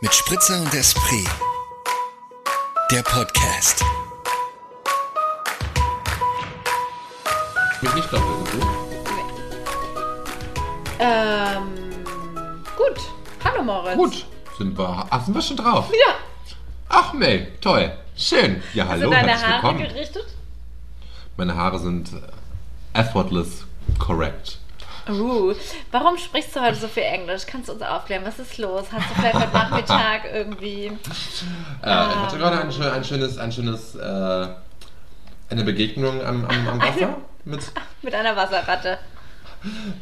Mit Spritzer und Esprit. Der Podcast. Mich nicht doppelt gebucht. Ähm, gut. Hallo Moritz. Gut, sind wir, ach, sind wir schon drauf? Ja. Ach, Mel, toll. Schön. Ja, Hast hallo, du deine herzlich Haare willkommen. gerichtet? Meine Haare sind äh, effortless correct. Uh, warum sprichst du heute so viel Englisch? Kannst du uns aufklären? Was ist los? Hast du vielleicht heute Nachmittag irgendwie... Äh, ich hatte gerade ein, ein schönes, ein schönes, äh, eine Begegnung am, am, am Wasser mit, Mit einer Wasserratte.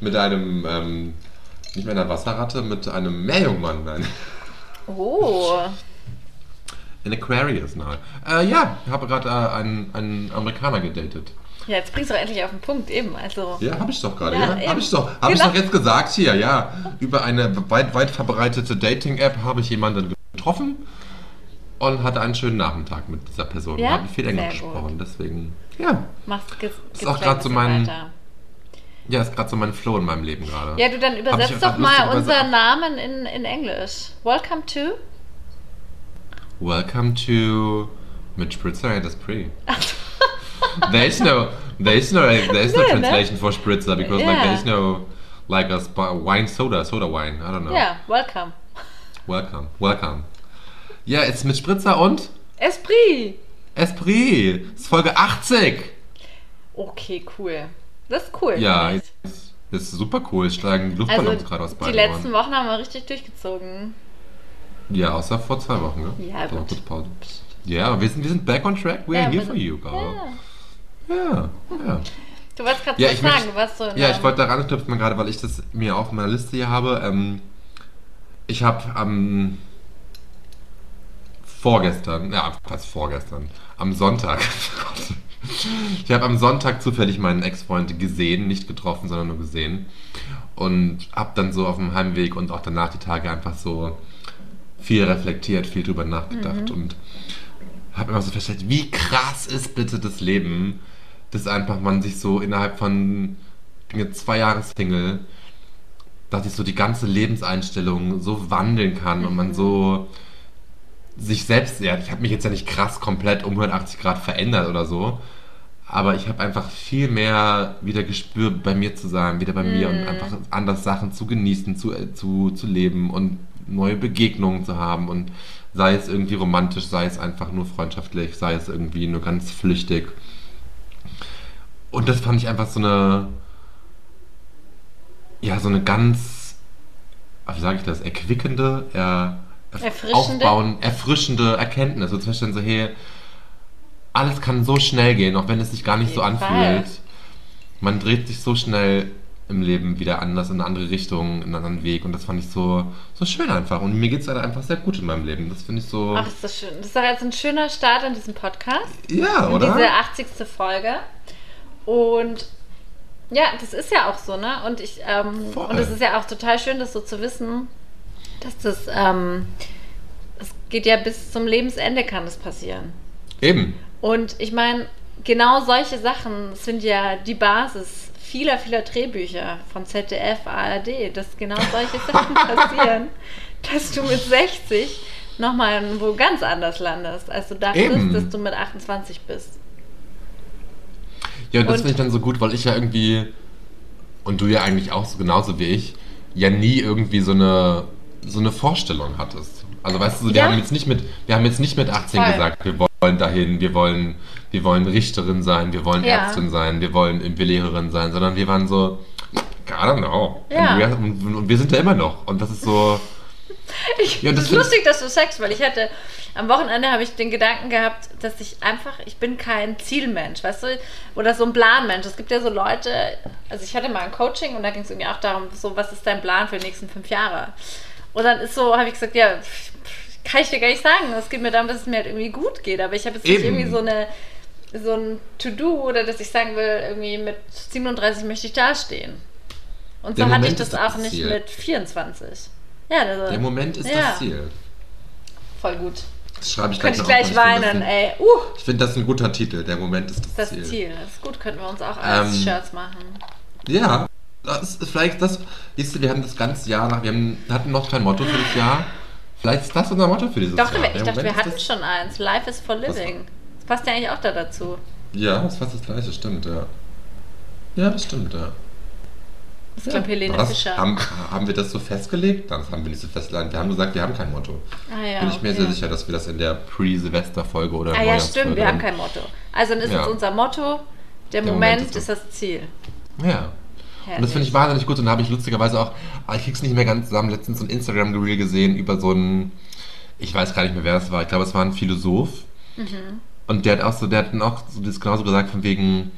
mit einem, ähm, nicht mit einer Wasserratte, mit einem Meerjungmann. Nein. Oh. In Aquarius nahe. Äh, ja, ich habe gerade äh, einen, einen Amerikaner gedatet. Ja, jetzt bringst du doch endlich auf den Punkt eben. Also, Ja, habe ich doch gerade, Ja, ja. Habe ich doch, hab ich Genau. doch jetzt gesagt hier, ja. Über eine weit, weit verbreitete Dating-App habe ich jemanden getroffen und hatte einen schönen Nachmittag mit dieser Person. Ja? Wir haben viel Englisch gesprochen, deswegen, ja. machst ge Ist auch ein so mein- weiter. Ja, ist gerade so mein Flow in meinem Leben gerade. Ja, du dann übersetzt doch mal unseren Namen in, in Englisch. Welcome to... Welcome to mit Spritzer and Esprit. there's no, there's no, there's no Nee, ne? translation for Spritzer because like Ja. there's no like a spa- wine soda, soda wine. I don't know. Ja, welcome. Welcome, welcome. Ja, jetzt mit Spritzer und Esprit. Esprit. Das ist Folge 80. Okay, cool. Das ist cool. Ja, das ist super cool. Es steigen Also, Luftballons gerade aus die beiden letzten Ohren. Wochen haben wir richtig durchgezogen. Ja, außer vor zwei Wochen, ne? Ja, gut. Ja, wir sind, wir sind back on track. We are Ja, here wir for you, girl. Ja. Ja, ja. Du wolltest gerade Ja, was ich sagen, möchte- warst so Ja, ich wollte daran knüpfen gerade, weil ich das mir auf meiner Liste hier habe. Ähm, ich habe am vorgestern, ja, fast vorgestern, am Sonntag. ich habe am Sonntag zufällig meinen Ex-Freund gesehen, nicht getroffen, sondern nur gesehen. Und habe dann so auf dem Heimweg und auch danach die Tage einfach so viel reflektiert, viel drüber nachgedacht und habe immer so festgestellt, wie krass ist bitte das Leben, dass einfach man sich so innerhalb von, ich bin jetzt zwei Jahre Single, dass sich so die ganze Lebenseinstellung so wandeln kann und man so sich selbst, ja, ich habe mich jetzt ja nicht krass komplett um 180 Grad verändert oder so, aber ich habe einfach viel mehr wieder gespürt, bei mir zu sein, wieder bei mir und einfach anders Sachen zu genießen, zu, äh, zu, zu leben und neue Begegnungen zu haben und sei es irgendwie romantisch, sei es einfach nur freundschaftlich, sei es irgendwie nur ganz flüchtig. Und das fand ich einfach so eine, ja, so eine ganz, wie sage ich das, erquickende, er, Erfrischende? aufbauen, erfrischende Erkenntnis. So zwischen so, hey, alles kann so schnell gehen, auch wenn es sich gar nicht so anfühlt. Fall. Man dreht sich so schnell im Leben wieder anders, in eine andere Richtung, in einen anderen Weg. Und das fand ich so, so schön einfach. Und mir geht es einfach sehr gut in meinem Leben. Das finde ich so. Ach, ist das schön. Das ist doch jetzt ein schöner Start in diesem Podcast. ja, In oder? diese 80. Folge. Und ja, das ist ja auch so, ne? Und ich, ähm, und es ist ja auch total schön, das so zu wissen, dass das, ähm, es geht ja bis zum Lebensende kann das passieren. Eben. Und ich meine, genau solche Sachen sind ja die Basis vieler, vieler Drehbücher von ZDF, ARD, dass genau solche Sachen passieren, dass du mit 60 nochmal wo ganz anders landest, als du dachtest, Eben. dass du mit 28 bist. Ja, das finde ich dann so gut, weil ich ja irgendwie, und du ja eigentlich auch so genauso wie ich, ja nie irgendwie so eine, so eine Vorstellung hattest. Also weißt du, so, wir, Ja. haben jetzt nicht mit, wir haben jetzt nicht mit 18 Voll. gesagt, wir wollen dahin, wir wollen, wir wollen Richterin sein, wir wollen Ja. Ärztin sein, wir wollen irgendwie Lehrerin sein, sondern wir waren so, I don't know. Ja. Und, wir, und wir sind da immer noch. Und das ist so, Ich, Ja, das ist lustig, dass du sagst, weil ich hatte am Wochenende habe ich den Gedanken gehabt, dass ich einfach, ich bin kein Zielmensch, weißt du, oder so ein Planmensch. Es gibt ja so Leute, also ich hatte mal ein Coaching und da ging es irgendwie auch darum, so was ist dein Plan für die nächsten fünf Jahre? Und dann ist so, habe ich gesagt, ja, kann ich dir gar nicht sagen. Es geht mir darum, dass es mir halt irgendwie gut geht, aber ich habe jetzt nicht irgendwie so eine so ein To-Do oder dass ich sagen will, irgendwie mit 37 möchte ich dastehen. Und so hatte ich das auch nicht mit 24. Ja, also, der Moment ist Ja. das Ziel. Voll gut. Das schreibe ich Könnte ich auf, gleich ich weinen, das ey. Uh, ein- Ich finde das ein guter Titel. Der Moment ist das, das Ziel. Ziel. Das ist gut, könnten wir uns auch als Ähm, Shirts machen. Ja, das ist vielleicht das. Siehst du, wir haben das ganze Jahr nach, wir haben, hatten noch kein Motto für das Jahr. Vielleicht ist das unser Motto für dieses Doch, Jahr. ich Der dachte, wir Moment hatten ist das- schon eins. Life is for living. Das passt ja eigentlich auch da dazu. Ja, das ist fast das gleiche, stimmt, ja. Ja, das stimmt, ja. Das ist, glaube Helene Was? Fischer. Haben, haben wir das so festgelegt? Nein, das haben wir nicht so festgelegt. Wir haben gesagt, wir haben kein Motto. ah, ja, Bin ich mir okay. sehr sicher, dass wir das in der Pre-Silvester-Folge oder Ah ja, stimmt, wir haben kein Motto. Also dann ist Ja. jetzt unser Motto, der, Der Moment, Moment ist ist das Ziel. Ja. Und das finde ich wahnsinnig gut. Und da habe ich lustigerweise auch, aber ich krieg's nicht mehr ganz zusammen, letztens so ein Instagram-Reel gesehen über so einen, ich weiß gar nicht mehr, wer das war. Ich glaube, es war ein Philosoph. Mhm. Und der hat auch so, der hat dann auch so das genauso gesagt, von wegen,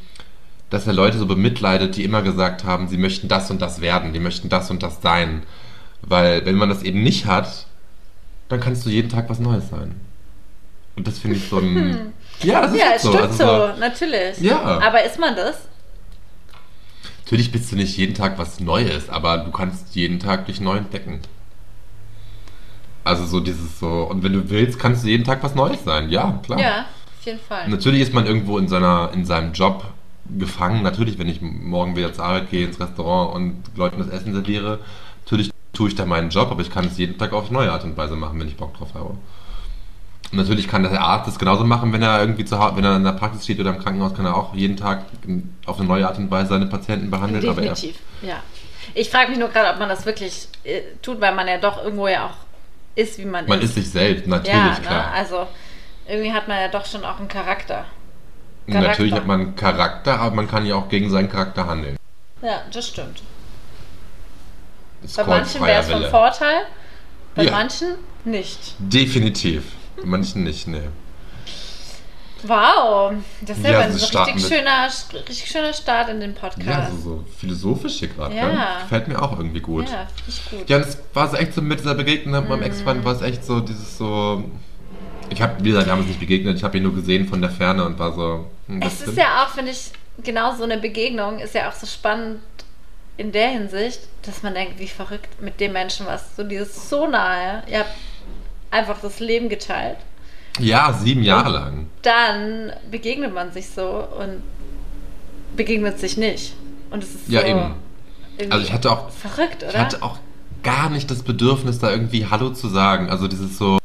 dass er Leute so bemitleidet, die immer gesagt haben, sie möchten das und das werden, die möchten das und das sein. Weil, wenn man das eben nicht hat, dann kannst du jeden Tag was Neues sein. Und das finde ich so ein. Ja, das ist Ja, es so. stimmt Also so, natürlich. Ja. Aber ist man das? Natürlich bist du nicht jeden Tag was Neues, aber du kannst jeden Tag dich neu entdecken. Also so dieses so, und wenn du willst, kannst du jeden Tag was Neues sein. Ja, klar. Ja, auf jeden Fall. Natürlich ist man irgendwo in seiner, in seinem Job gefangen. Natürlich, wenn ich morgen wieder zur Arbeit gehe, ins Restaurant und Leuten das Essen serviere, natürlich tue ich da meinen Job, aber ich kann es jeden Tag auf neue Art und Weise machen, wenn ich Bock drauf habe. Und natürlich kann der Arzt das genauso machen, wenn er irgendwie zu Hause, wenn er in der Praxis steht oder im Krankenhaus, kann er auch jeden Tag auf eine neue Art und Weise seine Patienten behandeln. Aber Definitiv, ja. Ich frage mich nur gerade, ob man das wirklich äh, tut, weil man ja doch irgendwo ja auch ist, wie man, man ist. ist sich selbst, natürlich, ja, ne? klar. also irgendwie hat man ja doch schon auch einen Charakter. Und Natürlich Charakter. hat man Charakter, aber man kann ja auch gegen seinen Charakter handeln. Ja, das stimmt. Ist Bei manchen wäre es von. Vorteil, bei Ja. manchen nicht. Definitiv. Bei manchen nicht, nee. Wow, das ist ja, Ja, ein so richtig schöner, richtig schöner Start in den Ja, Podcast. so, so philosophisch hier gerade. Ja. Ne? Gefällt mir auch irgendwie gut. Ja, finde ich gut. Ja, es war so echt so mit dieser Begegnung mit meinem. Ex-Freund, war es echt so dieses so. Ich habe, wie gesagt, wir haben uns nicht begegnet, ich habe ihn nur gesehen von der Ferne und war so. hm, Es ist ja auch, finde ich, genau so eine Begegnung ist ja auch so spannend in der Hinsicht, dass man denkt, wie verrückt mit dem Menschen was. So dieses so nahe. Ihr habt einfach das Leben geteilt. Ja, sieben Jahre lang. Dann begegnet man sich so und begegnet sich nicht. Und es ist Ja, so eben. Also ich hatte auch verrückt, oder? Ich hatte auch gar nicht das Bedürfnis, da irgendwie Hallo zu sagen. Also dieses so.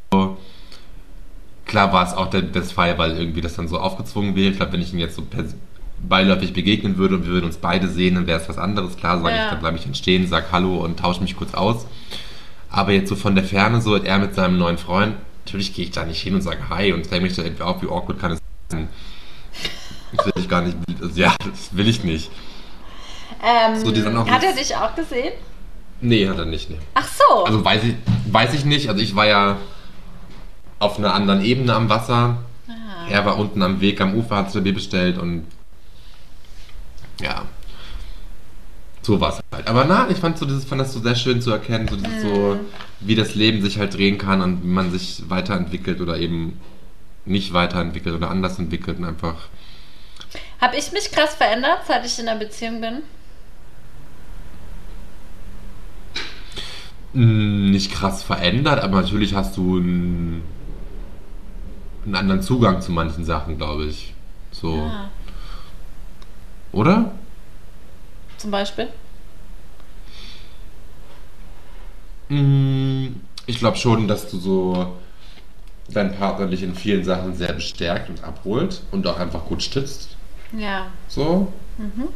Klar war es auch der, das Fall, weil irgendwie das dann so aufgezwungen wäre. Ich glaube, wenn ich ihn jetzt so beiläufig begegnen würde und wir würden uns beide sehen, dann wäre es was anderes. Klar, sage Ja. ich, dann bleibe ich dann stehen, sag Hallo und tausche mich kurz aus. Aber jetzt so von der Ferne, so er mit seinem neuen Freund, natürlich gehe ich da nicht hin und sage Hi und stelle mich da irgendwie auf, wie awkward kann es sein. Das will ich gar nicht. Also, ja, das will ich nicht. ähm, so, hat er dich auch gesehen? Nee, hat er nicht. Nee. Ach so. Also weiß ich, weiß ich nicht. Also ich war ja auf einer anderen Ebene am Wasser. Ah. Er war unten am Weg am Ufer, hat sich Bier bestellt und ja. So war es halt. Aber na, ich fand, so dieses, fand das so sehr schön zu erkennen, so, dieses so, wie das Leben sich halt drehen kann und wie man sich weiterentwickelt oder eben nicht weiterentwickelt oder anders entwickelt und einfach. Habe ich mich krass verändert, seit ich in einer Beziehung bin? nicht krass verändert, aber natürlich hast du einen, einen anderen Zugang zu manchen Sachen, glaube ich. So. Ah, Oder? zum Beispiel? Mm, Ich glaube schon, dass du so deinen Partner dich in vielen Sachen sehr bestärkt und abholt und auch einfach gut stützt. Ja. So. Mhm.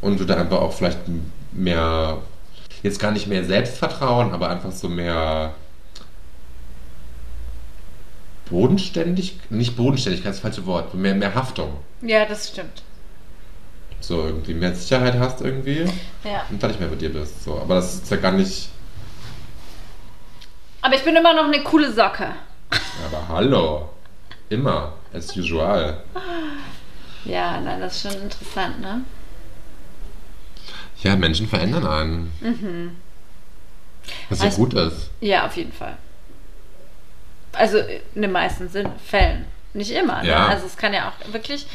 Und du da einfach auch vielleicht mehr, jetzt gar nicht mehr Selbstvertrauen, aber einfach so mehr bodenständig, nicht Bodenständigkeit, das falsche Wort, mehr, mehr Haftung. Ja, das stimmt. So irgendwie mehr Sicherheit hast irgendwie Ja. und dann nicht mehr bei dir bist. So. Aber das ist ja gar nicht. Aber ich bin immer noch eine coole Socke. Aber hallo. Immer. As usual. Ja, nein, das ist schon interessant, ne? Ja, Menschen verändern einen. Was ja Also- gut ist. Ja, auf jeden Fall. Also in den meisten Sinn, Fällen. Nicht immer. Ja. Ne? Also es kann ja auch wirklich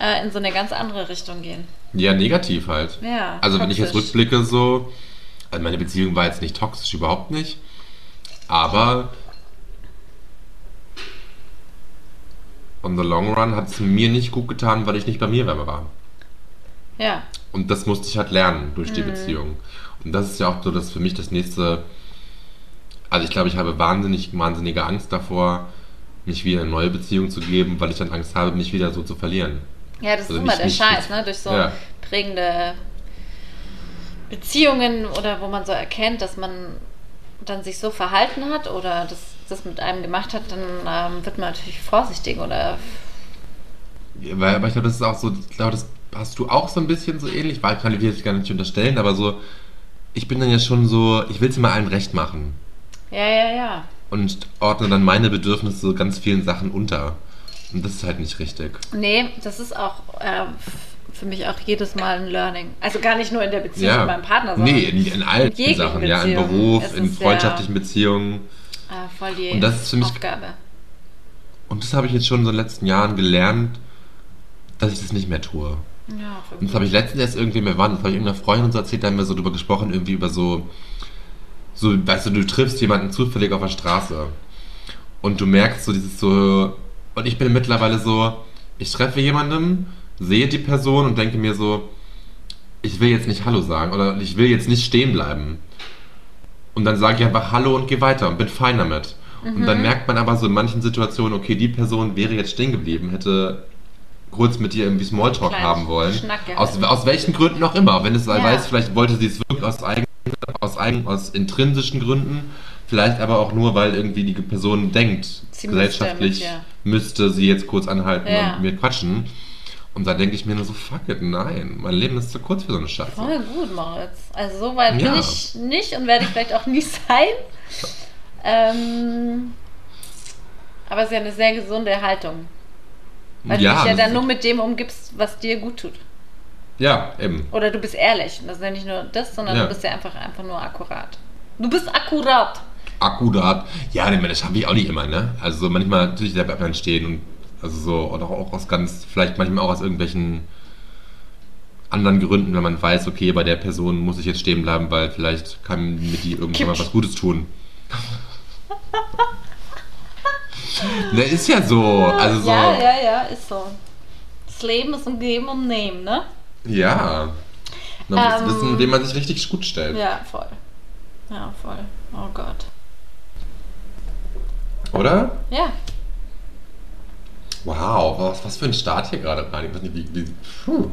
äh, in so eine ganz andere Richtung gehen. Ja, negativ halt. Ja. Also wenn ich jetzt toxisch. rückblicke so, also meine Beziehung war jetzt nicht toxisch, überhaupt nicht. Aber on the long run hat es mir nicht gut getan, weil ich nicht bei mir war. Ja. Und das musste ich halt lernen durch Mhm. die Beziehung. Und das ist ja auch so das für mich das nächste Also ich glaube, ich habe wahnsinnig, wahnsinnige Angst davor, mich wieder in eine neue Beziehung zu geben, weil ich dann Angst habe, mich wieder so zu verlieren. Ja, das Also ist immer nicht- der nicht- Scheiß, ne? Durch so Ja. prägende Beziehungen oder wo man so erkennt, dass man dann sich so verhalten hat oder das, das mit einem gemacht hat, dann ähm, wird man natürlich vorsichtig oder Ja, weil, aber ich glaube, das ist auch so, ich glaube, das hast du auch so ein bisschen so ähnlich, weil kann ich dir jetzt gar nicht unterstellen, aber so, ich bin dann ja schon so, ich will es immer allen recht machen ja, ja, ja. und ordne dann meine Bedürfnisse so ganz vielen Sachen unter. Und das ist halt nicht richtig. Nee, das ist auch f- für mich auch jedes Mal ein Learning. Also gar nicht nur in der Beziehung Ja. mit meinem Partner, sondern Nee, in, in allen in Sachen, ja, im. Beruf, in freundschaftlichen Beziehungen. äh, voll die Und das ist für mich- Aufgabe. Und das habe ich jetzt schon in den letzten Jahren gelernt, dass ich das nicht mehr tue. Ja, Und das habe ich letztens erst irgendwie mir waren, das habe ich irgendeiner Freundin so erzählt, da haben wir so drüber gesprochen, irgendwie über so, so, weißt du, du triffst jemanden zufällig auf der Straße und du merkst so dieses so, und ich bin mittlerweile so, ich treffe jemanden, sehe die Person und denke mir so, ich will jetzt nicht Hallo sagen oder ich will jetzt nicht stehen bleiben. Und dann sage ich einfach Hallo und gehe weiter und bin fein damit. Und dann merkt man aber so in manchen Situationen, okay, die Person wäre jetzt stehen geblieben, hätte kurz mit dir irgendwie Smalltalk haben wollen. Aus, aus welchen Gründen auch immer. Wenn es Ja. weiß, vielleicht wollte sie es wirklich aus eigen, aus eigen, aus intrinsischen Gründen, vielleicht aber auch nur, weil irgendwie die Person denkt, Sie gesellschaftlich müsste müsste, sie jetzt kurz anhalten Ja. und mir quatschen. Und da denke ich mir nur so, fuck it, nein, mein Leben ist zu kurz für so eine Scheiße. Voll gut, Moritz. Also so weit Ja. bin ich nicht und werde ich vielleicht auch nie sein. Ähm, aber es ist ja eine sehr gesunde Haltung. Weil du dich ja dann nur mit dem umgibst, was dir gut tut. Ja, eben. Oder du bist ehrlich. Und das ist ja nicht nur das, sondern Ja. du bist ja einfach, einfach nur akkurat. Du bist akkurat. akkurat. Ja, das schaffe ich auch nicht immer, ne? Also manchmal natürlich bleibt man stehen und also so, oder auch aus ganz, vielleicht manchmal auch aus irgendwelchen anderen Gründen, wenn man weiß, okay, bei der Person muss ich jetzt stehen bleiben, weil vielleicht kann mir die irgendwann mal was Gutes tun. ne, ist ja so. Also so. Ja, ja, ja, ist so. Das Leben ist ein Geben und Nehmen, ne? Ja. Man muss Ähm, wissen, wem man sich richtig gut stellt. Ja, voll. Ja, voll. Oh Gott. Oder? Ja. Wow, was, was für ein Start hier gerade rein. Ich weiß nicht, wie, wie, puh.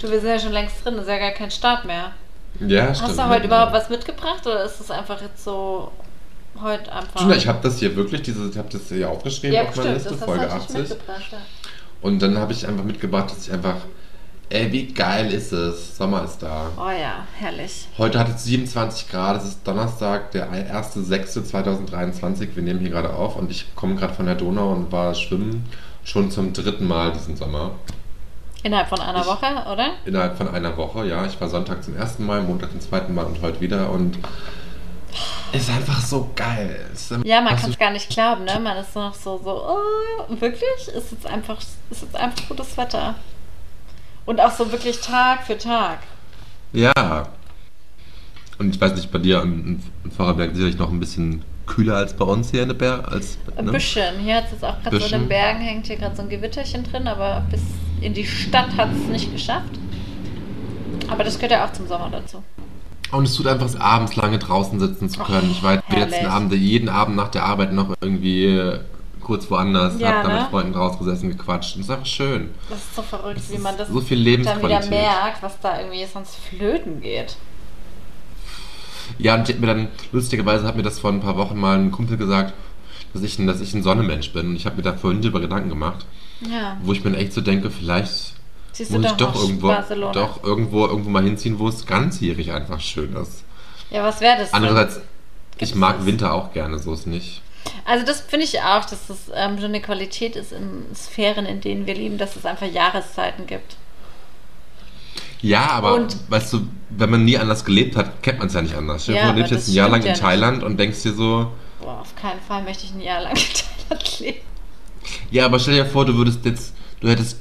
Du, wir sind ja schon längst drin, das ist ja gar kein Start mehr. Ja, stimmt. Hast du heute überhaupt was mitgebracht oder ist es einfach jetzt so heute einfach. Stimmt, ich habe das hier wirklich, diese, ich habe das hier aufgeschrieben ja, auf meiner Liste, Folge du natürlich 80. mitgebracht. Ja. Und dann habe ich einfach mitgebracht, dass ich einfach, ey, wie geil ist es, Sommer ist da. Oh ja, herrlich. Heute hat es 27 Grad, es ist Donnerstag, der 1.6.2023, wir nehmen hier gerade auf und ich komme gerade von der Donau und war schwimmen schon zum dritten Mal diesen Sommer. Innerhalb von einer Ich- Woche, oder? Innerhalb von einer Woche, ja. Ich war Sonntag zum ersten Mal, Montag zum zweiten Mal und heute wieder und ist einfach so geil. Ja, man so kann es gar nicht glauben, ne? Man ist noch so, so, oh, wirklich? Ist jetzt einfach, ist jetzt einfach gutes Wetter. Und auch so wirklich Tag für Tag. Ja. Und ich weiß nicht, bei dir in, in Vorarlberg sicherlich noch ein bisschen kühler als bei uns hier in der Berg. Als, Ein ne? bisschen. Hier hat es jetzt auch gerade so in den Bergen, hängt hier gerade so ein Gewitterchen drin, aber bis in die Stadt hat es nicht geschafft. Aber das gehört ja auch zum Sommer dazu. Und es tut einfach, es abends lange draußen sitzen zu können. Oh, ich war jetzt die letzten. Abende, jeden Abend nach der Arbeit noch irgendwie kurz woanders, Ja, hab da ne? mit Freunden draußen gesessen, gequatscht. Und es ist einfach schön. Das ist so verrückt, Das wie man das so viel dann wieder Lebensqualität. merkt, was da irgendwie sonst flöten geht. Ja, und ich hab mir dann, lustigerweise hat mir das vor ein paar Wochen mal ein Kumpel gesagt, dass ich, ein- dass ich ein Sonnenmensch bin. Und ich habe mir da vorhin drüber Gedanken gemacht, Ja. wo ich mir echt so denke, vielleicht Siehst du muss ich doch, doch irgendwo, Barcelona. doch irgendwo, irgendwo mal hinziehen, wo es ganzjährig einfach schön ist. Ja, was wäre das? Andererseits, Gibt's ich mag das? Winter auch gerne, so ist nicht. Also das finde ich auch, dass das ähm, so eine Qualität ist in Sphären, in denen wir leben, dass es einfach Jahreszeiten gibt. Ja, aber Und- weißt du, wenn man nie anders gelebt hat, kennt man es ja nicht anders. Ja, du lebst jetzt ein Jahr lang in ja nicht. Thailand und denkst dir so, Boah, auf keinen Fall möchte ich ein Jahr lang in Thailand leben. ja, aber stell dir vor, du würdest jetzt, du hättest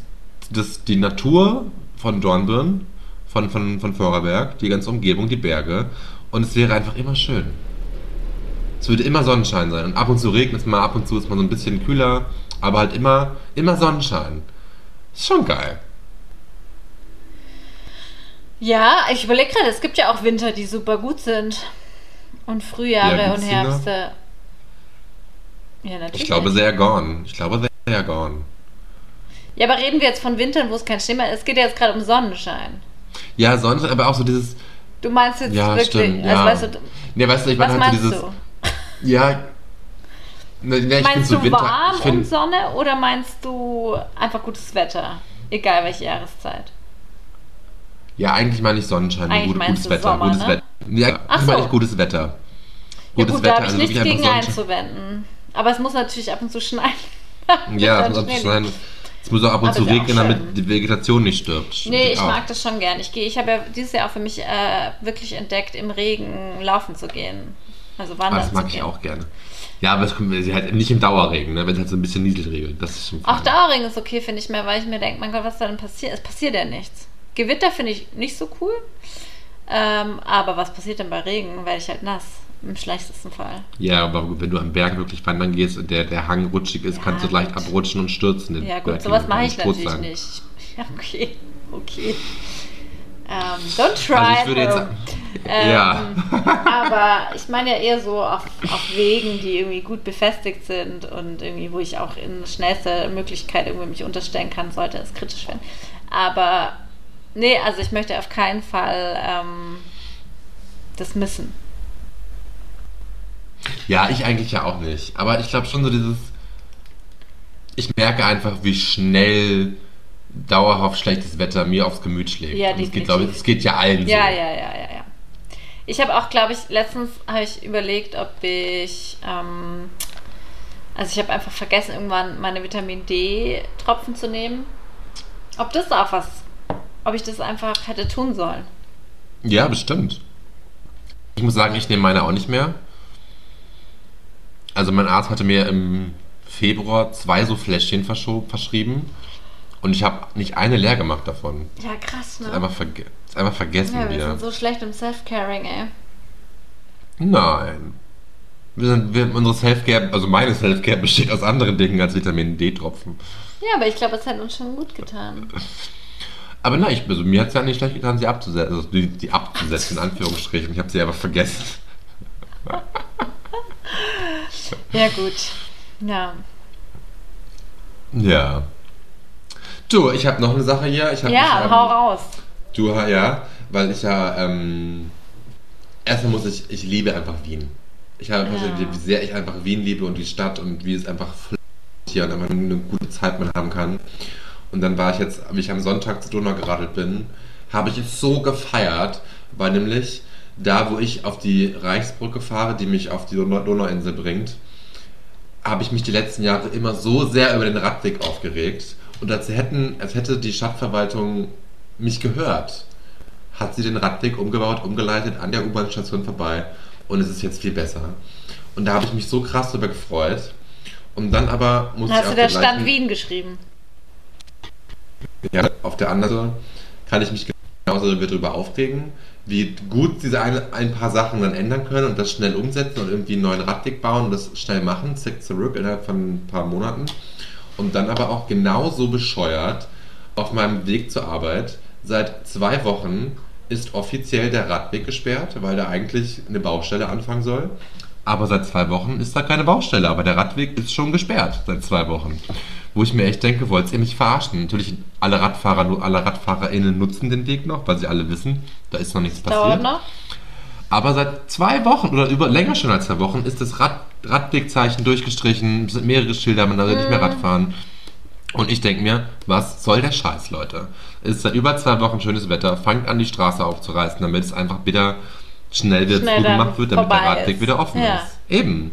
das, die Natur von Dornbirn, von, von, von Vorarlberg, die ganze Umgebung, die Berge und es wäre einfach immer schön. Es würde immer Sonnenschein sein und ab und zu regnet es mal, ab und zu ist man so ein bisschen kühler, aber halt immer, immer Sonnenschein. Ist schon geil. Ja, ich überlege gerade, es gibt ja auch Winter, die super gut sind. Und Frühjahre Ja, und? Herbste. Ja, natürlich. Ich glaube sehr gone. Ich glaube sehr gone. Ja, aber reden wir jetzt von Wintern, wo es kein Schnee mehr ist? Es geht ja jetzt gerade um Sonnenschein. Ja, sonst aber auch so dieses. Du meinst jetzt Ja, wirklich, stimmt. also ja. weißt du, nee, weißt du, ich meine halt so dieses. du? Ja. Ne, ne, ich Meinst so du Winter. warm find, und Sonne oder meinst du einfach gutes Wetter? Egal welche Jahreszeit. Ja, eigentlich meine ich Sonnenschein, Eigentlich gut, gutes Wetter. Sommer, gutes ne? Wetter. Ja, Ach ich meine so. ich gutes Wetter. Ja Gutes gut, da habe ich also nichts gegen Sonnenschein. einzuwenden. Aber es muss natürlich ab und zu schneien. Ja, es muss ab und zu sein. Es muss auch ab und Aber zu regnen, damit die Vegetation nicht stirbt. Nee, ich auch. mag das schon gern. Ich gehe, ich habe ja dieses Jahr auch für mich äh, wirklich entdeckt, im Regen laufen zu gehen. Also wandern das mag ich gehen. auch gerne. Ja, aber es kommt halt nicht im Dauerregen, ne? wenn es halt so ein bisschen Nieselregen. Das ist schon Auch. Dauerregen ist okay, finde ich mehr, weil ich mir denke, mein Gott, was soll denn passieren? Es passiert ja nichts. Gewitter finde ich nicht so cool. Ähm, aber was passiert denn bei Regen? Werde ich halt nass. Im schlechtesten Fall. Ja, aber wenn du am Berg wirklich wandern gehst und der, der Hang rutschig ist, Ja, kannst du leicht gut. abrutschen und stürzen. Ja gut, sowas mache ich natürlich sein. nicht. Ja, okay. Okay. Ähm, don't try. Also ich würde jetzt bro. Ähm, ja. Aber ich meine ja eher so auf, auf Wegen, die irgendwie gut befestigt sind und irgendwie, wo ich auch in schnellster Möglichkeit irgendwie mich unterstellen kann, sollte es kritisch werden. Aber nee, also ich möchte auf keinen Fall ähm, das missen. Ja, ich eigentlich ja auch nicht. Aber ich glaube schon so dieses. Ich merke einfach, wie schnell dauerhaft schlechtes Wetter mir aufs Gemüt schlägt. Ja, es geht, glaube ich, es geht ja allen Ja, so. ja, ja, ja, ja. Ich habe auch, glaube ich, letztens habe ich überlegt, ob ich, ähm, also ich habe einfach vergessen, irgendwann meine Vitamin D-Tropfen zu nehmen. Ob das auch was, ob ich das einfach hätte tun sollen. Ja, bestimmt. Ich muss sagen, ich nehme meine auch nicht mehr. Also mein Arzt hatte mir im Februar zwei so Fläschchen verschrieben und ich habe nicht eine leer gemacht davon. Ja, krass, ne? Ist einfach, verge ist einfach vergessen Ja, wir wieder. sind so schlecht im Self-Caring, ey. Nein. Wir sind, wir, unsere Selfcare, also meine Selfcare besteht aus anderen Dingen als Vitamin D-Tropfen. Ja, aber ich glaube, es hat uns schon gut getan. Aber nein, ich, also mir hat es ja nicht schlecht getan, sie abzusetzen, also die, die abzusetzen, in Anführungsstrichen. Ich habe sie aber vergessen. Ja, gut. Ja. Ja. Du, ich habe noch eine Sache hier. Ich hab Ja, mich, ähm, hau raus. Du, ja, weil ich ja, ähm, erstmal muss ich, ich liebe einfach Wien. Ich habe Ja. wie sehr ich einfach Wien liebe und die Stadt und wie es einfach hier und einfach eine gute Zeit man haben kann. Und dann war ich jetzt, wie ich am Sonntag zur Donau geradelt bin, habe ich es so gefeiert, weil nämlich da, wo ich auf die Reichsbrücke fahre, die mich auf die Donau Donauinsel bringt, habe ich mich die letzten Jahre immer so sehr über den Radweg aufgeregt. Und als, hätten, als hätte die Stadtverwaltung mich gehört, hat sie den Radweg umgebaut, umgeleitet, an der U-Bahn-Station vorbei. Und es ist jetzt viel besser. Und da habe ich mich so krass drüber gefreut. Und dann aber muss ich Hast du der der Stadt gleichen- Wien geschrieben? ja, auf der anderen Seite kann ich mich genauso darüber aufregen, wie gut sie eine, ein paar Sachen dann ändern können und das schnell umsetzen und irgendwie einen neuen Radweg bauen und das schnell machen, zick zurück innerhalb von ein paar Monaten. Und dann aber auch genauso bescheuert auf meinem Weg zur Arbeit. Seit zwei Wochen ist offiziell der Radweg gesperrt, weil da eigentlich eine Baustelle anfangen soll. Aber seit zwei Wochen ist da keine Baustelle, aber der Radweg ist schon gesperrt seit zwei Wochen. Wo ich mir echt denke, wollt ihr mich verarschen? Natürlich, alle Radfahrer, nur alle RadfahrerInnen nutzen den Weg noch, weil sie alle wissen, da ist noch nichts Dauert passiert. noch? Aber seit zwei Wochen oder über länger schon als zwei Wochen ist das Rad, Radwegzeichen durchgestrichen, es sind mehrere Schilder, man darf nicht mehr Radfahren. Und ich denke mir, was soll der Scheiß, Leute? Es ist seit über zwei Wochen schönes Wetter, fangt an, die Straße aufzureißen, damit es einfach wieder schnell wieder Schnell zugemacht dann wird, damit der Radweg ist. wieder offen Ja. ist. Eben.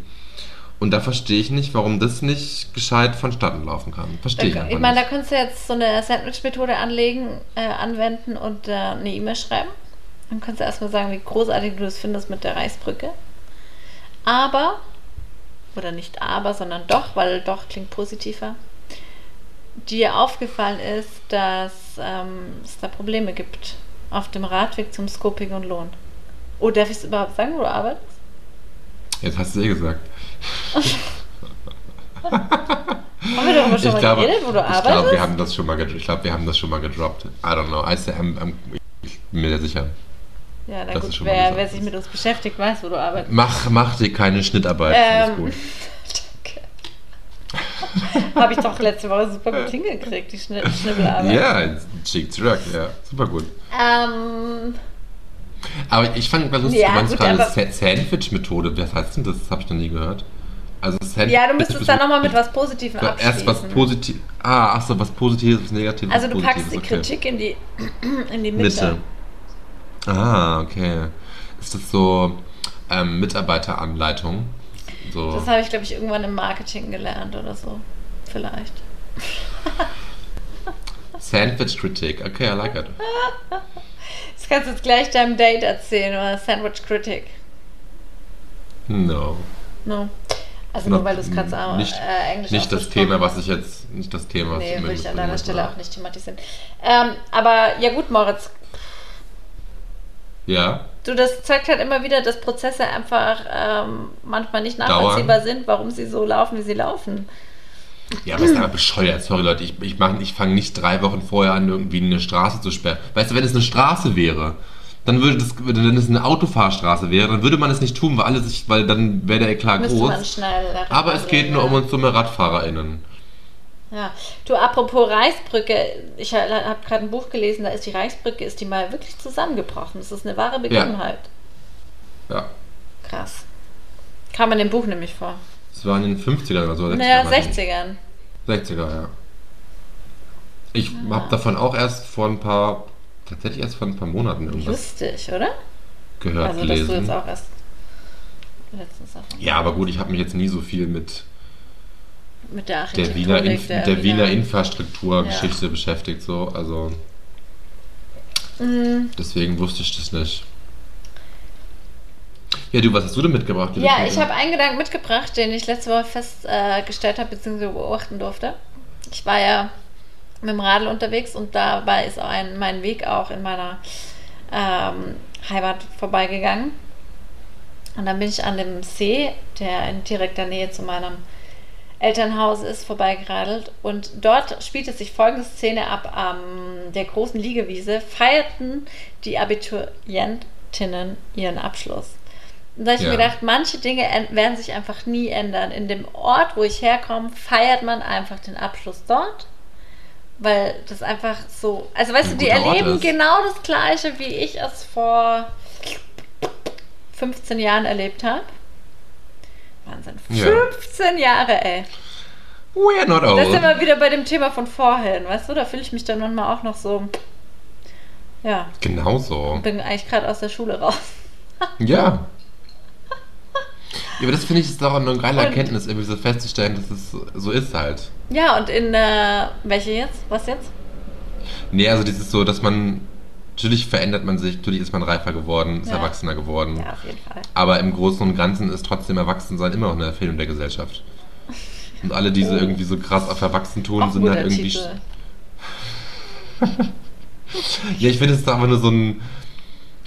Und da verstehe ich nicht, warum das nicht gescheit vonstatten laufen kann. Verstehe ich einfach Ich meine, da nicht. könntest du jetzt so eine Sandwich-Methode anlegen, äh, anwenden und äh, eine E-Mail schreiben. Dann kannst du erstmal sagen, wie großartig du das findest mit der Reichsbrücke. Aber, oder nicht aber, sondern doch, weil doch klingt positiver, dir aufgefallen ist, dass ähm, es da Probleme gibt auf dem Radweg zum Scoping und Lohn. Oh, darf ich es überhaupt sagen, wo du arbeitest? Jetzt hast du es eh gesagt. Haben wir darüber schon Ich mal glaube, geredet, wo du ich arbeitest? glaube, wir haben das schon mal, ich glaube, wir haben das schon mal gedroppt. I don't know. Say, I'm, I'm, ich bin mir sehr sicher. Ja, na Das gut, wer, wer sich mit uns beschäftigt, weiß, wo du arbeitest. Mach, mach dir keine Schnittarbeit. Ähm, gut. Habe ich doch letzte Woche super gut hingekriegt, die Schnitt Schnibbelarbeit. Ja, Cheek Truck, ja, super gut. Ähm, Aber ich fand mal lustig, Ja, du meinst gerade Sandwich-Methode. Was heißt denn das? Das habe ich noch nie gehört. Also ja, du müsstest dann nochmal mit was Positivem abschließen. Erst was Positives. Ah, ach so, was Positives, was Negatives. also du packst die okay. Kritik in die, in die Mitte. Mitte. Ah, okay. Ist das so ähm, Mitarbeiteranleitung? So. Das habe ich, glaube ich, irgendwann im Marketing gelernt oder so. Vielleicht. Sandwich-Kritik. Okay, I like it. Das kannst du jetzt gleich deinem Date erzählen oder Sandwich Critic. No. No. Also nur weil du es gerade so nicht- äh, Englisch Nicht das Thema, was ich jetzt. Nicht das Thema, Nee, würde ich an deiner Stelle auch nicht thematisieren. Ähm, aber ja gut, Moritz, Ja. du, das zeigt halt immer wieder, dass Prozesse einfach ähm, manchmal nicht nachvollziehbar sind, warum sie so laufen, wie sie laufen. Ja, aber ist aber bescheuert. Sorry, Leute. Ich, ich, mach- ich fange nicht drei Wochen vorher an, irgendwie eine Straße zu sperren. Weißt du, wenn es eine Straße wäre, dann würde das, wenn es eine Autofahrstraße wäre, dann würde man es nicht tun, weil alle sich, weil dann wäre der Eklat Müsste man groß. Aber es geht nur ja. um uns dumme RadfahrerInnen. Ja, du, apropos Reichsbrücke, ich habe gerade ein Buch gelesen, da ist die Reichsbrücke, ist die mal wirklich zusammengebrochen. Das ist eine wahre Begebenheit. Ja. Krass. Kam in dem Buch nämlich vor. Es war in den 50ern oder so. 60ern, Naja, weiß ich nicht. 60ern. 60er, ja. Ich Ah. habe davon auch erst vor ein paar, tatsächlich erst vor ein paar Monaten irgendwas Lustig, oder? gehört, also, dass du gelesen. jetzt auch erst letztens davon Ja, aber gut, ich habe mich jetzt nie so viel mit mit der der Wiener, Inf der Wiener Ja. Infrastrukturgeschichte beschäftigt, so. Also Mm, deswegen wusste ich das nicht. Ja, du, was hast du denn mitgebracht? Ja, ich habe einen Gedanken mitgebracht, den ich letzte Woche festgestellt äh, habe bzw. beobachten durfte. Ich war ja mit dem Radl unterwegs und dabei ist auch ein, mein Weg auch in meiner ähm, Heimat vorbeigegangen. Und dann bin ich an dem See, der in direkter Nähe zu meinem Elternhaus ist, vorbeigeradelt. Und dort spielte sich folgende Szene ab. An der großen Liegewiese feierten die Abiturientinnen ihren Abschluss. Und da habe ich Ja. mir gedacht, manche Dinge werden sich einfach nie ändern. In dem Ort, wo ich herkomme, feiert man einfach den Abschluss dort. Weil das einfach so. Also, weißt Ein du, die erleben genau das Gleiche, wie ich es vor 15 Jahren erlebt habe. Wahnsinn. Ja. 15 Jahre, ey. We're not Das ist old. immer wieder bei dem Thema von vorhin, weißt du? Da fühle ich mich dann manchmal auch noch so. Ja, Genauso. bin eigentlich gerade aus der Schule raus. Ja. Ja, aber das finde ich ist doch eine geile Erkenntnis, irgendwie so festzustellen, dass es so ist halt. Ja, und in. Äh, welche jetzt? Was jetzt? Nee, also dieses so, dass man. Natürlich verändert man sich, natürlich ist man reifer geworden, ist Ja. erwachsener geworden. Ja, auf jeden Fall. Aber im Großen und Ganzen ist trotzdem Erwachsensein immer noch eine Erfindung der Gesellschaft. Und alle, die so Oh. irgendwie so krass auf Erwachsen tun, Auch ein sind halt irgendwie. Ja, ich finde es ist einfach nur so ein.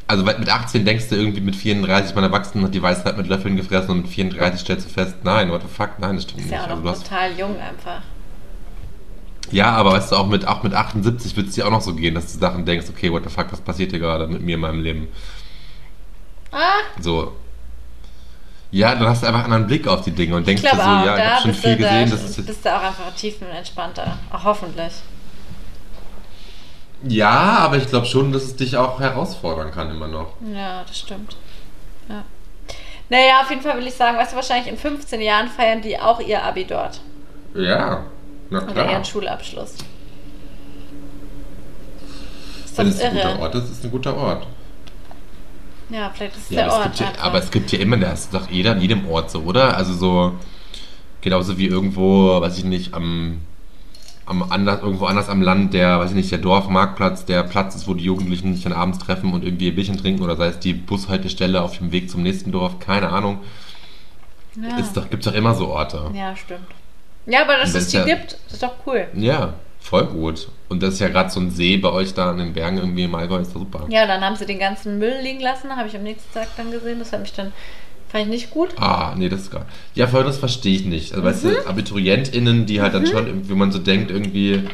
Also mit 18 denkst du irgendwie mit 34, man erwachsen hat die Weisheit mit Löffeln gefressen und mit 34 stellst du fest, nein, what the fuck, nein, das stimmt Ist nicht. ja auch Also total jung einfach. Ja, aber weißt du, auch mit, auch mit 78 wird es dir auch noch so gehen, dass du Sachen denkst, okay, what the fuck, was passiert hier gerade mit mir in meinem Leben? Ah, So. Ja, dann hast du einfach einen anderen Blick auf die Dinge und denkst dir so, auch, ja, ich habe schon viel du, da gesehen, das ist jetzt bist du auch einfach tiefenentspannter. Auch hoffentlich. Ja, aber ich glaube schon, dass es dich auch herausfordern kann immer noch. Ja, das stimmt. Ja. Naja, auf jeden Fall will ich sagen, weißt du, wahrscheinlich in 15 Jahren feiern die auch ihr Abi dort. Ja, na Oder klar. ihren Schulabschluss. Ist Wenn das es ein guter irre? Ort ist, ist es ein guter Ort. Ja, vielleicht ist es Ja, der aber, es Ort. gibt ja, aber es gibt ja immer, das ist doch jeder an jedem Ort so, oder? Also so, genauso wie irgendwo, weiß ich nicht, am, am anders, irgendwo anders am Land, der, weiß ich nicht, der Dorfmarktplatz, der Platz ist, wo die Jugendlichen sich dann abends treffen und irgendwie ein Bierchen trinken oder sei es die Bushaltestelle auf dem Weg zum nächsten Dorf, keine Ahnung. ja. Ist doch, gibt's doch immer so Orte. ja, stimmt. Ja, aber dass Und es das die ja- gibt, ist doch cool. Ja, voll gut. Und das ist ja gerade so ein See bei euch da an den Bergen irgendwie im Allgäu, ist doch super. Ja, dann haben sie den ganzen Müll liegen lassen, habe ich am nächsten Tag dann gesehen. Das hat mich dann, fand ich nicht gut. Ah, nee, das ist gar Ja, vor allem das verstehe ich nicht. Also, weißt du, AbiturientInnen, die halt dann schon, wie man so denkt, irgendwie.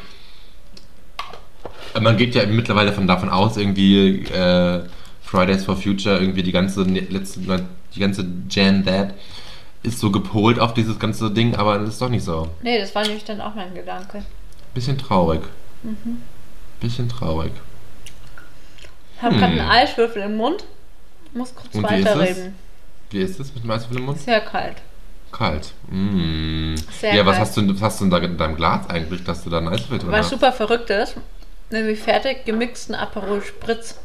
Man geht ja mittlerweile von davon aus, irgendwie, äh, Fridays for Future, irgendwie die ganze ne- letzte, die ganze Gen That ist so gepolt auf dieses ganze Ding, aber das ist doch nicht so. Nee, das war nämlich dann auch mein Gedanke. Bisschen traurig. Mhm. Bisschen traurig. Ich habe Hm. gerade einen Eiswürfel im Mund. Muss kurz Und wie ist weiterreden. Wie ist es mit dem Eiswürfel im Mund? Sehr kalt. Kalt. Mm. Sehr ja, was kalt. hast du, was hast du denn da in deinem Glas eigentlich, dass du da einen Eiswürfel drin Was hast? super verrückt ist, nämlich fertig gemixten Aperol Spritz.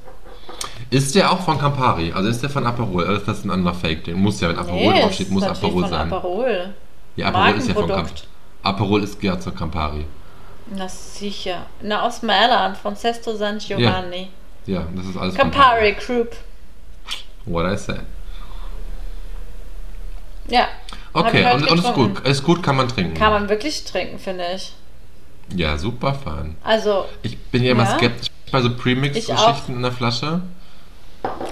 Ist der auch von Campari? Also ist der von Aperol? Oder ist das ein anderer Fake-Ding? Muss ja, wenn Aperol Nee, draufsteht, muss Aperol von sein. Aperol. Ja, Aperol ist ja von Campari. Aperol ist ja zur Campari. Na sicher. Na, aus Mailand, von Sesto San Giovanni. Ja, das ist alles von Campari Group. What I said. Ja. Okay, und, und ist gut. Ist gut, kann man trinken. Kann man wirklich trinken, finde ich. Ja, super fein. Also, Ich bin ja immer Ja? skeptisch bei so. Premix-Geschichten in der Flasche.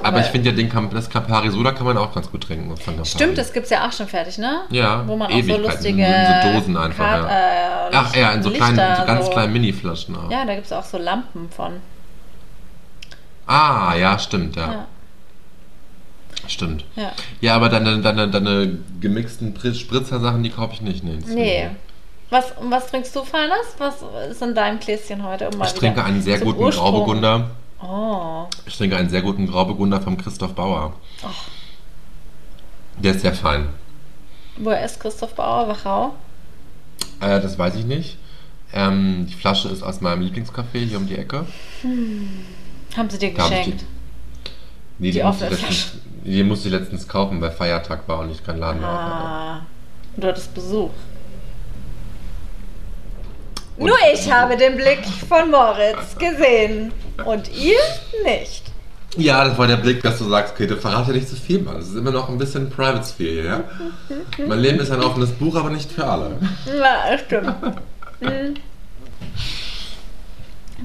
Aber ich finde ja den das Campari Soda kann man auch ganz gut trinken. Stimmt, das gibt es ja auch schon fertig, ne? Ja, Wo man auch so lustige in so Dosen einfach, Kar- ja. äh, Ach ja, in so, Lichter, kleinen, so ganz so- kleinen Mini-Flaschen auch. Ja, da gibt es auch so Lampen von. Ah, ja, stimmt, ja. Ja. Stimmt. Ja. Ja, aber deine, deine, deine gemixten Pri- Spritzer-Sachen, die kaufe ich nicht. Nee. Nee. Was, was trinkst du, Feines? Was ist in deinem Gläschen heute? Um Ich trinke einen sehr guten Grauburgunder. Oh. Ich trinke einen sehr guten Grauburgunder vom Christoph Bauer. Ach. Der ist sehr fein. Woher ist Christoph Bauer? Wachau? Äh, das weiß ich nicht. Ähm, die Flasche ist aus meinem Lieblingscafé hier um die Ecke. Haben sie dir Da geschenkt? Nee, die, Die musste letztens, die musste ich letztens kaufen, weil Feiertag war und ich keinen Laden mehr auf hatte. Ah. Du hattest Besuch. Und- Nur ich habe den Blick von Moritz gesehen. Und ihr nicht. Ja, das war der Blick, dass du sagst, okay, du verrate nicht zu viel, Mann. Das ist immer noch ein bisschen Private Sphere, ja? mein Leben ist ein offenes Buch, aber nicht für alle. Ja, das stimmt.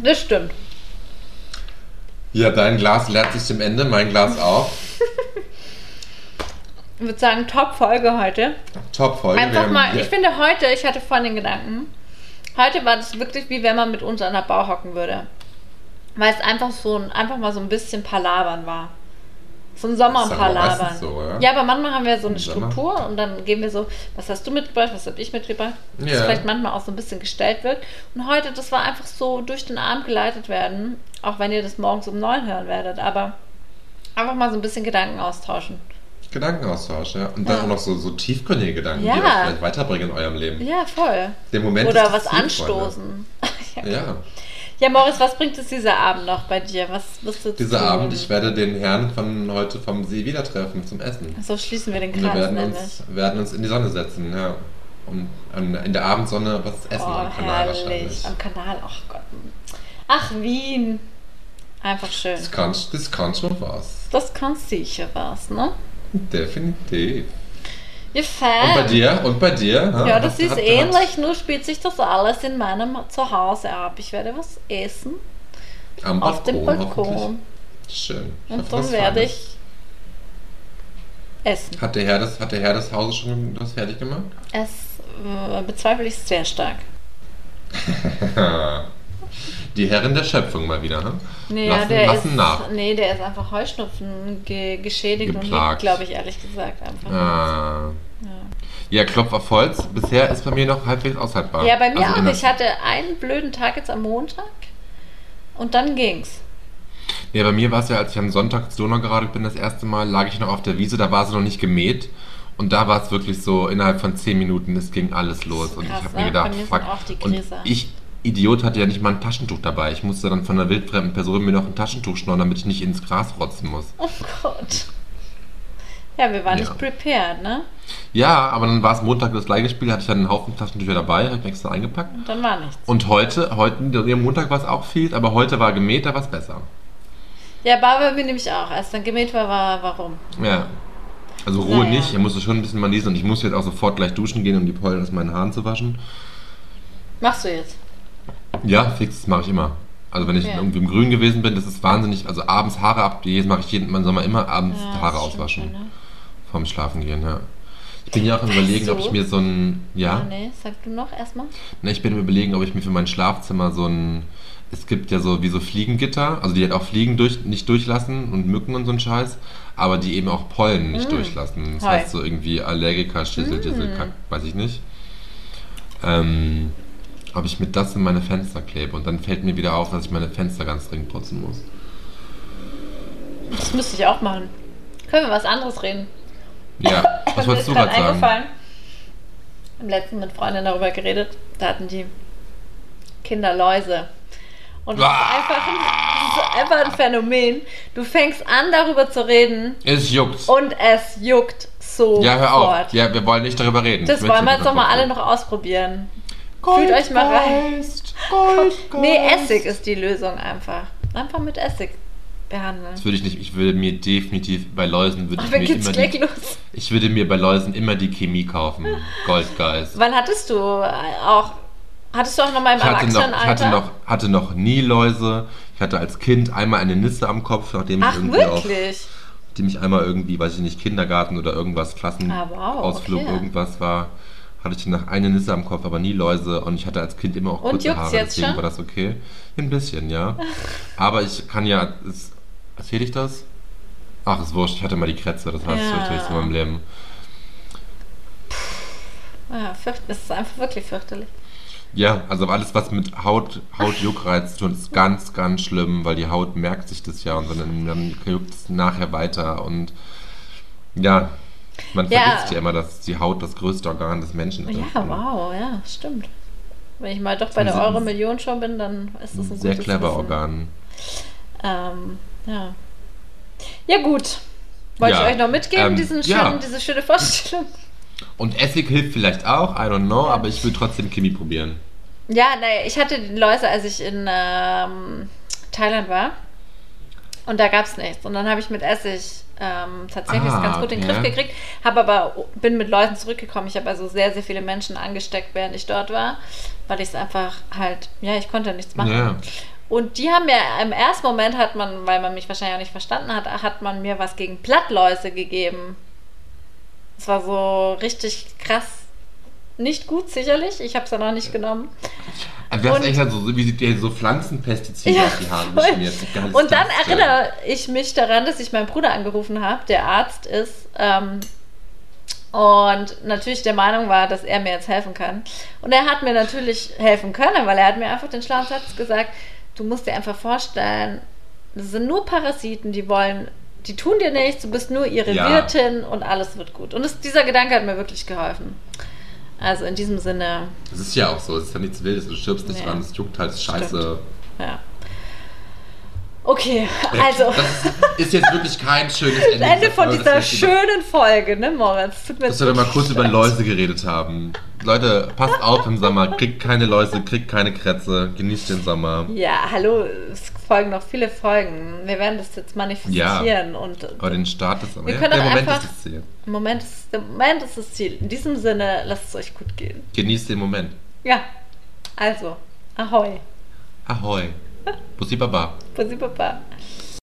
Das stimmt. Ja, dein Glas leert sich dem Ende, mein Glas auch. Ich würde sagen, Top-Folge heute. Top-Folge. Einfach mal, ich finde heute, ich hatte vorhin den Gedanken, heute war das wirklich wie wenn man mit uns an der Bau hocken würde. Weil es einfach so ein, einfach mal so ein bisschen Palabern war. So ein Sommerpalabern. so, ja? ja, aber manchmal haben wir so eine. Struktur und dann gehen wir so, was hast du mitgebracht, was habe ich mitgebracht, dass Ja. vielleicht manchmal auch so ein bisschen gestellt wird. Und heute, das war einfach so durch den Abend geleitet werden, auch wenn ihr das morgens um neun hören werdet, aber einfach mal so ein bisschen Gedanken austauschen. Gedankenaustausch, ja. Und Ja. dann auch noch so, so tiefgründige Gedanken, Ja. die euch vielleicht weiterbringen in eurem Leben. Ja, voll. Der Moment Oder was Ziel, anstoßen. Freunde. Ja. Ja, Moritz, was bringt es dieser Abend noch bei dir? Was wirst du Dieser tun? Abend, ich werde den Herrn von heute vom See wieder treffen zum Essen. So schließen wir den Und wir Kreis werden uns, werden uns in die Sonne setzen, ja. Und in der Abendsonne was essen oh, am Kanal herrlich. wahrscheinlich. Am Kanal, ach Gott. Ach, Wien. Einfach schön. Das kann, das kann schon was. Das kann sicher was, ne? Definitiv. Fein. Und bei dir? Und bei dir? ha? Ja, das Hat- ist hat- ähnlich, nur spielt sich das alles in meinem Zuhause ab. Ich werde was essen Hat, am auf dem Balkon. Schön. Ich Und dann werde ich essen. Hat der Herr das, hat der Herr des Hauses schon das fertig gemacht? Es äh, bezweifle ich sehr stark. Die Herren der Schöpfung mal wieder, ne? Nee, lassen, ja, der lassen ist, nach. Nee, der ist einfach Heuschnupfen ge geschädigt und Geplagt. liegt, glaube ich, ehrlich gesagt einfach. Ah. Ja. Ja, Klopf auf Holz. Bisher ist bei mir noch halbwegs aushaltbar. ja, bei mir Also auch. Ich hatte einen blöden Tag jetzt am Montag und dann ging's. Ja, bei mir war es ja, als ich am Sonntag zu Donau geradelt bin, das erste Mal, lag ich noch auf der Wiese, da war sie noch nicht gemäht. Und da war es wirklich so, innerhalb von 10 Minuten, es ging alles los. Und Krass, ich habe ne? mir gedacht, Bei mir sind fuck. Und ich, Idiot, hatte ja nicht mal ein Taschentuch dabei. Ich musste dann von einer wildfremden Person mir noch ein Taschentuch schnorren, damit ich nicht ins Gras rotzen muss. Oh Gott. Ja, wir waren Ja. nicht prepared, ne? Ja, aber dann war es Montag das gleiche Spiel, hatte ich dann einen Haufen Taschentücher dabei, habe ich extra eingepackt. Und dann war nichts. Und heute, heute, Montag war es auch viel, aber heute war gemäht, da war es besser. Ja, Barbara mir nämlich auch. Als dann gemäht war, war warum? Ja. Also Ruhe Naja. nicht, ich musste schon ein bisschen mal niesen und ich muss jetzt auch sofort gleich duschen gehen, um die Pollen aus meinen Haaren zu waschen. Machst du jetzt? Ja, fix, das mache ich immer. Also wenn ich Ja. irgendwie im Grün gewesen bin, das ist wahnsinnig. Also abends Haare ab, jedes mache ich jeden, man soll mal immer abends Ja, Haare das auswaschen. schon, ne? Vorm Schlafen gehen, ja. Ich bin ja auch am überlegen, ob du? ich mir so ein, ja, Ah, nee, sag du noch erstmal. ne, ich bin im überlegen, ob ich mir für mein Schlafzimmer so ein es gibt ja so wie so Fliegengitter, also die halt auch Fliegen durch, nicht durchlassen und Mücken und so ein Scheiß, aber die eben auch Pollen nicht Mm. durchlassen. Das Hoi. heißt so irgendwie Allergiker, Schissel, Dissel, Kack, weiß ich nicht. Ähm, ob ich mit das in meine Fenster klebe und dann fällt mir wieder auf, dass ich meine Fenster ganz dringend putzen muss. Das müsste ich auch machen. Können wir was anderes reden? Ja, was wolltest du gerade sagen? eingefallen. Im letzten mit Freundinnen darüber geredet. Da hatten die Kinder Läuse. Und das ist, einfach ein, das ist einfach ein Phänomen. Du fängst an, darüber zu reden Es juckt. und es juckt so. Ja, hör auf. Ja, wir wollen nicht darüber reden. Das wollen wir jetzt doch mal darüber alle noch ausprobieren. Fühlt euch mal rein. Goldgeist, Goldgeist. Nee, Essig ist die Lösung einfach. Einfach mit Essig behandeln. Das würde ich nicht. Ich würde mir definitiv bei Läusen würde ich Aber mir immer gleich die, los. Ich würde mir bei Läusen immer die Chemie kaufen. Goldgeist. Wann hattest du äh, auch, hattest du auch noch mal im Ich hatte noch, ich Erwachsenenalter? hatte noch, hatte noch nie Läuse. Ich hatte als Kind einmal eine Nisse am Kopf, nachdem ich Ach, irgendwie auch, wirklich? nachdem ich einmal irgendwie, weiß ich nicht, Kindergarten oder irgendwas, Ah, Klassenausflug, wow, okay. irgendwas war, hatte ich nach eine Nisse am Kopf, aber nie Läuse und ich hatte als Kind immer auch Und kurze Haare, jetzt deswegen schon? war das okay. Ein bisschen, ja. aber ich kann ja, es, erzähle ich das? Ach, ist wurscht, ich hatte mal die Krätze, das heißt, Ja. das höchste in meinem Leben. Ja, fürcht, das ist einfach wirklich fürchterlich. Ja, also alles, was mit Haut, Hautjuckreiz zu tun, ist ganz, ganz schlimm, weil die Haut merkt sich das ja und dann, dann juckt es nachher weiter und ja, man Ja. vergisst ja immer, dass die Haut das größte Organ des Menschen ist. Ja, wow, ja, stimmt. Wenn ich mal doch bei der Euro-Million schon bin, dann ist das ein Sehr clever Wissen. Organ. Ähm, ja. Ja, gut. Wollte Ja, ich euch noch mitgeben, ähm, diesen ja. schönen, diese schöne Vorstellung? Und Essig hilft vielleicht auch, I don't know, aber ich will trotzdem Chemie probieren. Ja, naja, ich hatte die Läuse, als ich in ähm, Thailand war. Und da gab es nichts. Und dann habe ich mit Essig ähm, tatsächlich Ah, ganz gut in den ja. Griff gekriegt. Habe aber, bin mit Leuten zurückgekommen. Ich habe also sehr, sehr viele Menschen angesteckt, während ich dort war. Weil ich es einfach halt, ja, ich konnte nichts machen. Ja. Und die haben mir im ersten Moment hat man, weil man mich wahrscheinlich auch nicht verstanden hat, hat man mir was gegen Plattläuse gegeben. Es war so richtig krass. Nicht gut, sicherlich. Ich habe es dann auch nicht genommen. Du hast echt halt so, wie sie dir so Pflanzenpestizide Ja, auf die Haare geschmiert. Und dann das erinnere ich mich daran, dass ich meinen Bruder angerufen habe, der Arzt ist. Ähm, und natürlich der Meinung war, dass er mir jetzt helfen kann. Und er hat mir natürlich helfen können, weil er hat mir einfach den schlauen Satz gesagt, du musst dir einfach vorstellen, das sind nur Parasiten, die wollen, die tun dir nichts, du bist nur ihre Ja. Wirtin und alles wird gut. Und das, dieser Gedanke hat mir wirklich geholfen. Also in diesem Sinne, Das ist ja auch so, es ist ja nichts Wildes, du stirbst nicht Nee. dran, es juckt halt scheiße. ja. Okay, also. Das ist jetzt wirklich kein schönes Ende. Ende dieser von dieser schönen Folge, ne, Moritz? Tut mir Dass wir mal kurz über. Läuse geredet haben. Leute, passt auf im Sommer, kriegt keine Läuse, kriegt keine Krätze, genießt den Sommer. Ja, hallo, es folgen noch viele Folgen. Wir werden das jetzt manifestieren und Aber den Start ist aber Wir ja, können der Moment einfach- ist das Ziel. Moment ist, im Moment ist das Ziel. In diesem Sinne, lasst es euch gut gehen. Genießt den Moment. Ja, also, ahoi. Ahoi. Pussy papá Pussy papá